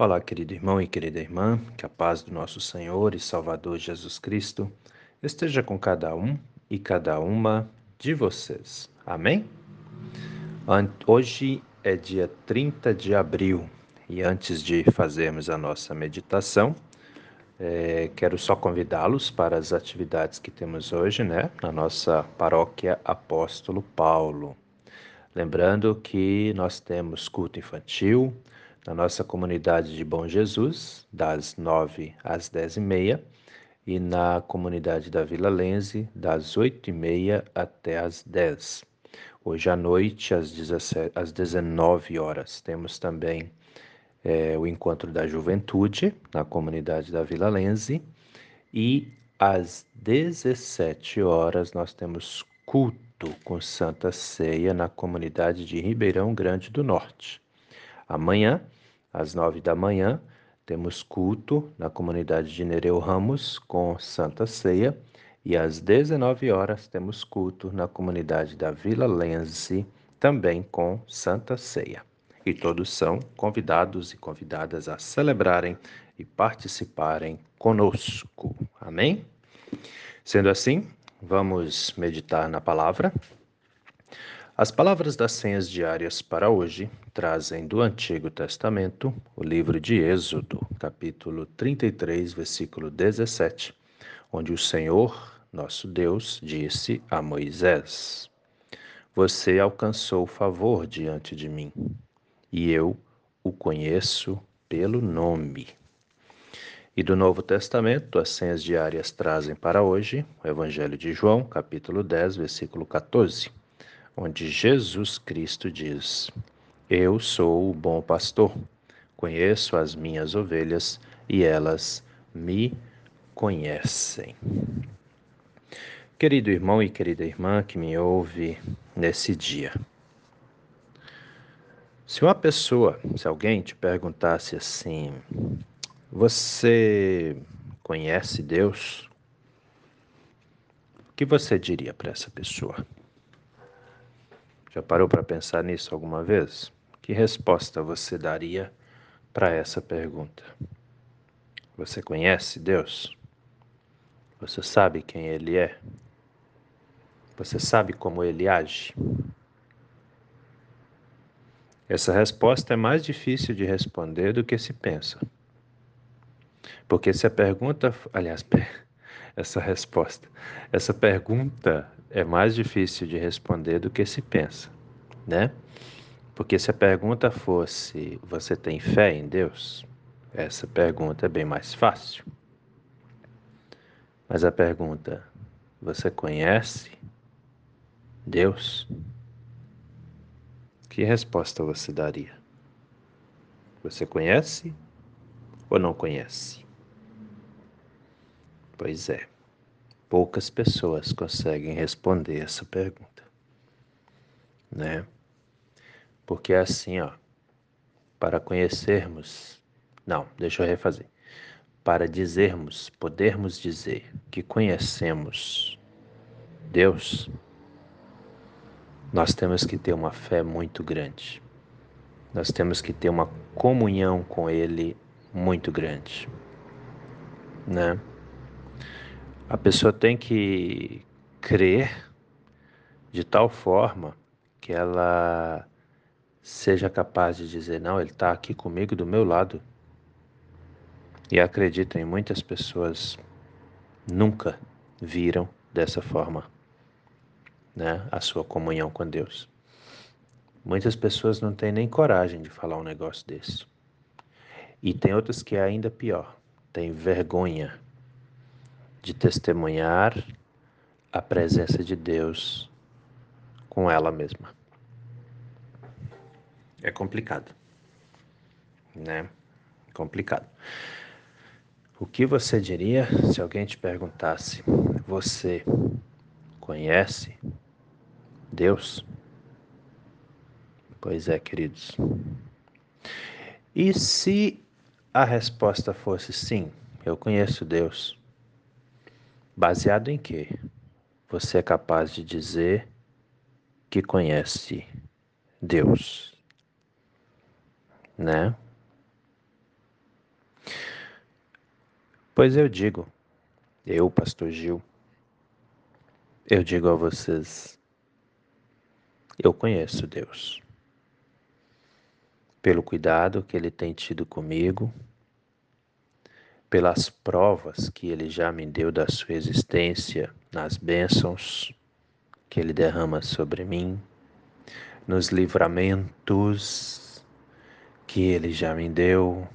Olá, querido irmão e querida irmã, que a paz do nosso Senhor e Salvador Jesus Cristo esteja com cada um e cada uma de vocês. Amém? Hoje é dia 30 de abril e antes de fazermos a nossa meditação, é, quero só convidá-los para as atividades que temos hoje, né, na nossa paróquia Apóstolo Paulo. Lembrando que nós temos culto infantil, na nossa comunidade de Bom Jesus, das 9 às 10 e meia, e na comunidade da Vila Lense, das 8 e meia até as 10. Hoje à noite, às, 17, às 19 horas, temos também é, o Encontro da Juventude, na comunidade da Vila Lense, e às 17 horas nós temos culto com Santa Ceia na comunidade de Ribeirão Grande do Norte. Amanhã às nove da manhã, temos culto na comunidade de Nereu Ramos com Santa Ceia. E às 19 horas temos culto na comunidade da Vila Lense, também com Santa Ceia. E todos são convidados e convidadas a celebrarem e participarem conosco. Amém? Sendo assim, vamos meditar na palavra. As palavras das senhas diárias para hoje trazem do Antigo Testamento o livro de Êxodo, capítulo 33, versículo 17, onde o Senhor, nosso Deus, disse a Moisés: Você alcançou favor diante de mim, e eu o conheço pelo nome. E do Novo Testamento, as senhas diárias trazem para hoje o Evangelho de João, capítulo 10, versículo 14 onde Jesus Cristo diz: Eu sou o bom pastor, conheço as minhas ovelhas e elas me conhecem. Querido irmão e querida irmã que me ouve nesse dia, se uma pessoa, se alguém te perguntasse assim, você conhece Deus? O que você diria para essa pessoa? Já parou para pensar nisso alguma vez? Que resposta você daria para essa pergunta? Você conhece Deus? Você sabe quem Ele é? Você sabe como Ele age? Essa resposta é mais difícil de responder do que se pensa. Porque se a pergunta, aliás, essa resposta, essa pergunta é mais difícil de responder do que se pensa, né? Porque se a pergunta fosse: Você tem fé em Deus? Essa pergunta é bem mais fácil. Mas a pergunta: Você conhece Deus? Que resposta você daria? Você conhece ou não conhece? Pois é. Poucas pessoas conseguem responder essa pergunta, né? Porque é assim, ó, para conhecermos, não, deixa eu refazer. Para dizermos, podermos dizer que conhecemos Deus, nós temos que ter uma fé muito grande. Nós temos que ter uma comunhão com Ele muito grande, né? A pessoa tem que crer de tal forma que ela seja capaz de dizer: Não, Ele está aqui comigo, do meu lado. E acredito em muitas pessoas nunca viram dessa forma né, a sua comunhão com Deus. Muitas pessoas não têm nem coragem de falar um negócio desse. E tem outras que é ainda pior, têm vergonha de testemunhar a presença de Deus com ela mesma. É complicado, né? Complicado. O que você diria se alguém te perguntasse: Você conhece Deus? Pois é, queridos. E se a resposta fosse sim, eu conheço Deus, Baseado em que você é capaz de dizer que conhece Deus, né? Pois eu digo, eu, Pastor Gil, eu digo a vocês, eu conheço Deus. Pelo cuidado que Ele tem tido comigo, pelas provas que Ele já me deu da sua existência, nas bênçãos que Ele derrama sobre mim, nos livramentos que Ele já me deu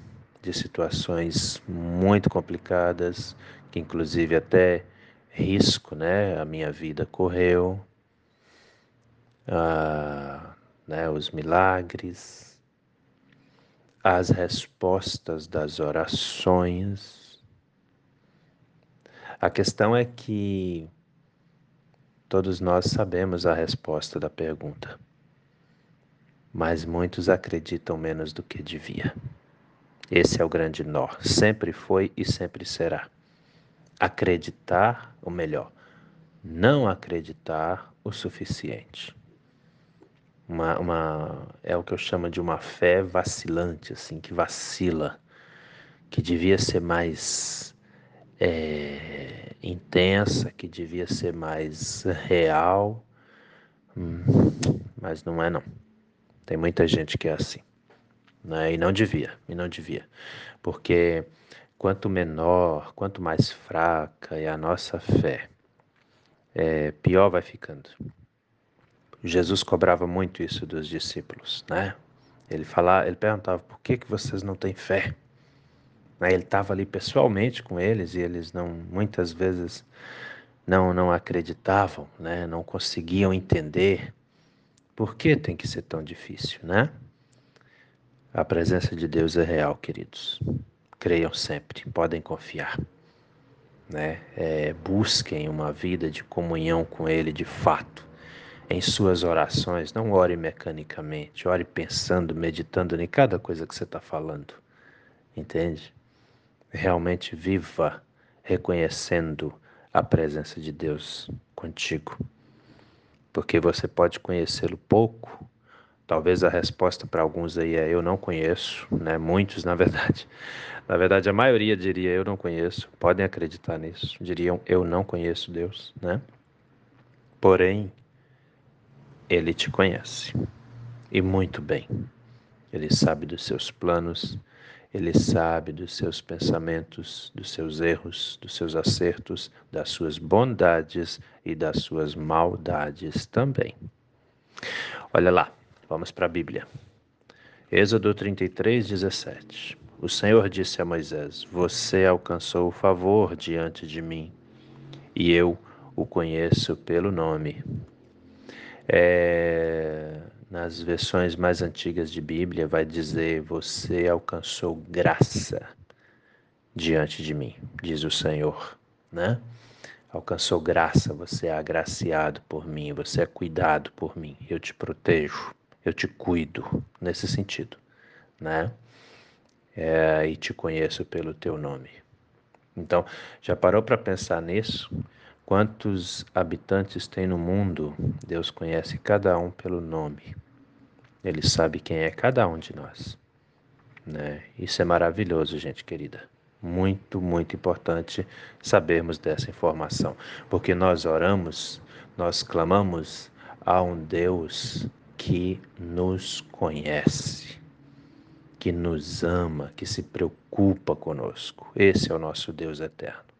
de situações muito complicadas, que inclusive até risco, né, a minha vida correu, ah, né, os milagres, as respostas das orações. A questão é que todos nós sabemos a resposta da pergunta, mas muitos acreditam menos do que devia. Esse é o grande nó, sempre foi e sempre será. Acreditar, ou melhor, não acreditar o suficiente uma, uma, é o que eu chamo de uma fé vacilante, assim, que vacila, que devia ser mais é, intensa, que devia ser mais real, hum, mas não é não. Tem muita gente que é assim, né? E não devia, e não devia, porque quanto menor, quanto mais fraca é a nossa fé, é, pior vai ficando. Jesus cobrava muito isso dos discípulos, né? Ele falava, ele perguntava por que que vocês não têm fé. Né? Ele estava ali pessoalmente com eles e eles não, muitas vezes, não não acreditavam, né? Não conseguiam entender por que tem que ser tão difícil, né? A presença de Deus é real, queridos. Creiam sempre, podem confiar. Né? É, busquem uma vida de comunhão com Ele de fato em suas orações. Não ore mecanicamente, ore pensando, meditando em cada coisa que você está falando. Entende? Realmente viva reconhecendo a presença de Deus contigo. Porque você pode conhecê-lo pouco. Talvez a resposta para alguns aí é eu não conheço, né? Muitos, na verdade. Na verdade, a maioria diria eu não conheço. Podem acreditar nisso. Diriam eu não conheço Deus, né? Porém, ele te conhece e muito bem. Ele sabe dos seus planos, ele sabe dos seus pensamentos, dos seus erros, dos seus acertos, das suas bondades e das suas maldades também. Olha lá, vamos para a Bíblia. Êxodo 33, 17. O Senhor disse a Moisés: Você alcançou o favor diante de mim, e eu o conheço pelo nome. É, nas versões mais antigas de Bíblia, vai dizer: Você alcançou graça diante de mim, diz o Senhor, né? Alcançou graça, você é agraciado por mim, você é cuidado por mim, eu te protejo, eu te cuido, nesse sentido, né? É, e te conheço pelo teu nome. Então, já parou para pensar nisso? Quantos habitantes tem no mundo? Deus conhece cada um pelo nome. Ele sabe quem é cada um de nós. Né? Isso é maravilhoso, gente querida. Muito, muito importante sabermos dessa informação, porque nós oramos, nós clamamos a um Deus que nos conhece, que nos ama, que se preocupa conosco. Esse é o nosso Deus eterno.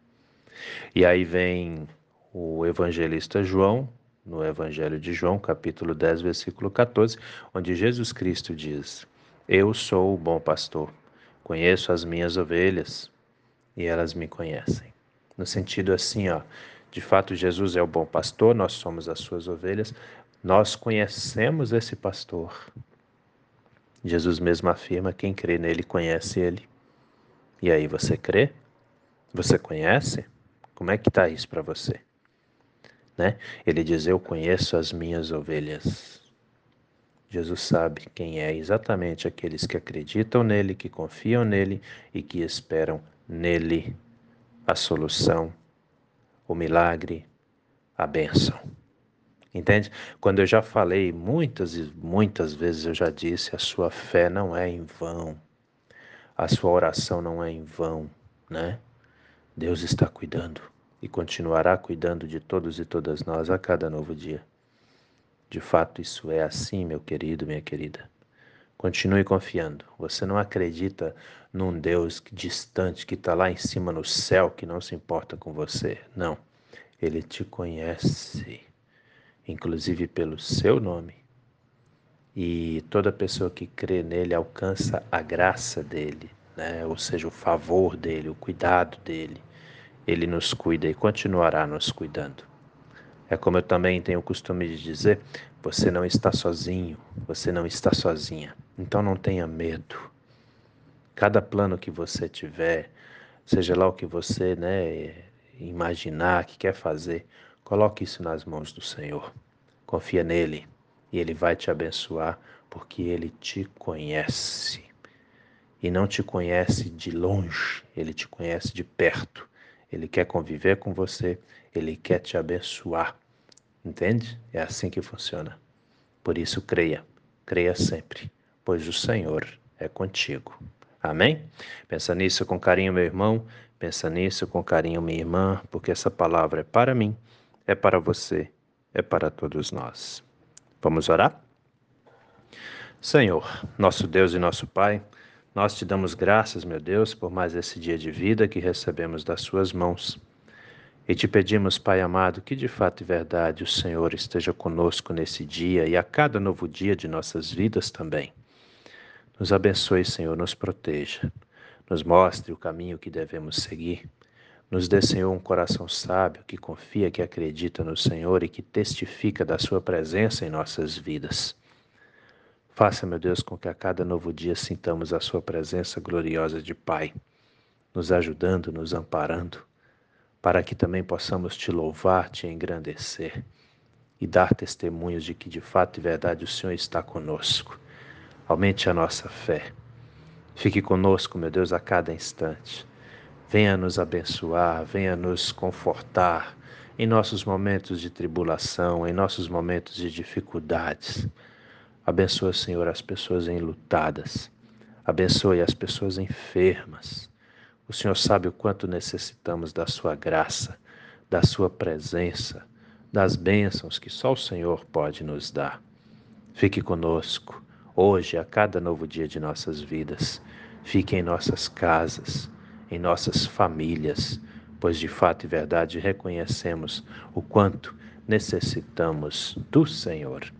E aí vem o evangelista João, no Evangelho de João, capítulo 10, versículo 14, onde Jesus Cristo diz: Eu sou o bom pastor, conheço as minhas ovelhas e elas me conhecem. No sentido assim, ó, de fato Jesus é o bom pastor, nós somos as suas ovelhas, nós conhecemos esse pastor. Jesus mesmo afirma: quem crê nele conhece ele. E aí, você crê? Você conhece? Como é que está isso para você? Né? Ele diz: Eu conheço as minhas ovelhas. Jesus sabe quem é exatamente aqueles que acreditam nele, que confiam nele e que esperam nele a solução, o milagre, a bênção. Entende? Quando eu já falei muitas e muitas vezes eu já disse, a sua fé não é em vão. A sua oração não é em vão, né? Deus está cuidando e continuará cuidando de todos e todas nós a cada novo dia. De fato, isso é assim, meu querido, minha querida. Continue confiando. Você não acredita num Deus distante que está lá em cima no céu que não se importa com você. Não. Ele te conhece, inclusive pelo seu nome. E toda pessoa que crê nele alcança a graça dele, né? ou seja, o favor dele, o cuidado dele. Ele nos cuida e continuará nos cuidando. É como eu também tenho o costume de dizer: você não está sozinho, você não está sozinha. Então não tenha medo. Cada plano que você tiver, seja lá o que você né, imaginar que quer fazer, coloque isso nas mãos do Senhor. Confia nele e ele vai te abençoar porque ele te conhece. E não te conhece de longe, ele te conhece de perto. Ele quer conviver com você, ele quer te abençoar. Entende? É assim que funciona. Por isso, creia, creia sempre, pois o Senhor é contigo. Amém? Pensa nisso com carinho, meu irmão. Pensa nisso com carinho, minha irmã, porque essa palavra é para mim, é para você, é para todos nós. Vamos orar? Senhor, nosso Deus e nosso Pai, nós te damos graças, meu Deus, por mais esse dia de vida que recebemos das Suas mãos. E te pedimos, Pai amado, que de fato e verdade o Senhor esteja conosco nesse dia e a cada novo dia de nossas vidas também. Nos abençoe, Senhor, nos proteja, nos mostre o caminho que devemos seguir. Nos dê, Senhor, um coração sábio que confia, que acredita no Senhor e que testifica da Sua presença em nossas vidas. Faça, meu Deus, com que a cada novo dia sintamos a Sua presença gloriosa de Pai, nos ajudando, nos amparando, para que também possamos te louvar, te engrandecer e dar testemunhos de que de fato e verdade o Senhor está conosco. Aumente a nossa fé. Fique conosco, meu Deus, a cada instante. Venha nos abençoar, venha nos confortar em nossos momentos de tribulação, em nossos momentos de dificuldades. Abençoa, Senhor, as pessoas enlutadas. Abençoe as pessoas enfermas. O Senhor sabe o quanto necessitamos da Sua graça, da Sua presença, das bênçãos que só o Senhor pode nos dar. Fique conosco, hoje, a cada novo dia de nossas vidas. Fique em nossas casas, em nossas famílias, pois de fato e verdade reconhecemos o quanto necessitamos do Senhor.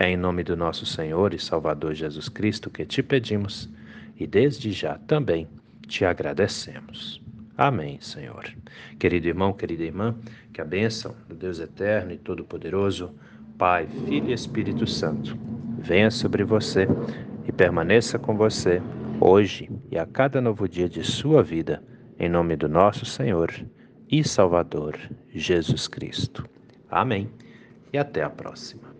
É em nome do nosso Senhor e Salvador Jesus Cristo que te pedimos e desde já também te agradecemos. Amém, Senhor. Querido irmão, querida irmã, que a bênção do Deus eterno e todo-poderoso, Pai, Filho e Espírito Santo, venha sobre você e permaneça com você hoje e a cada novo dia de sua vida, em nome do nosso Senhor e Salvador Jesus Cristo. Amém. E até a próxima.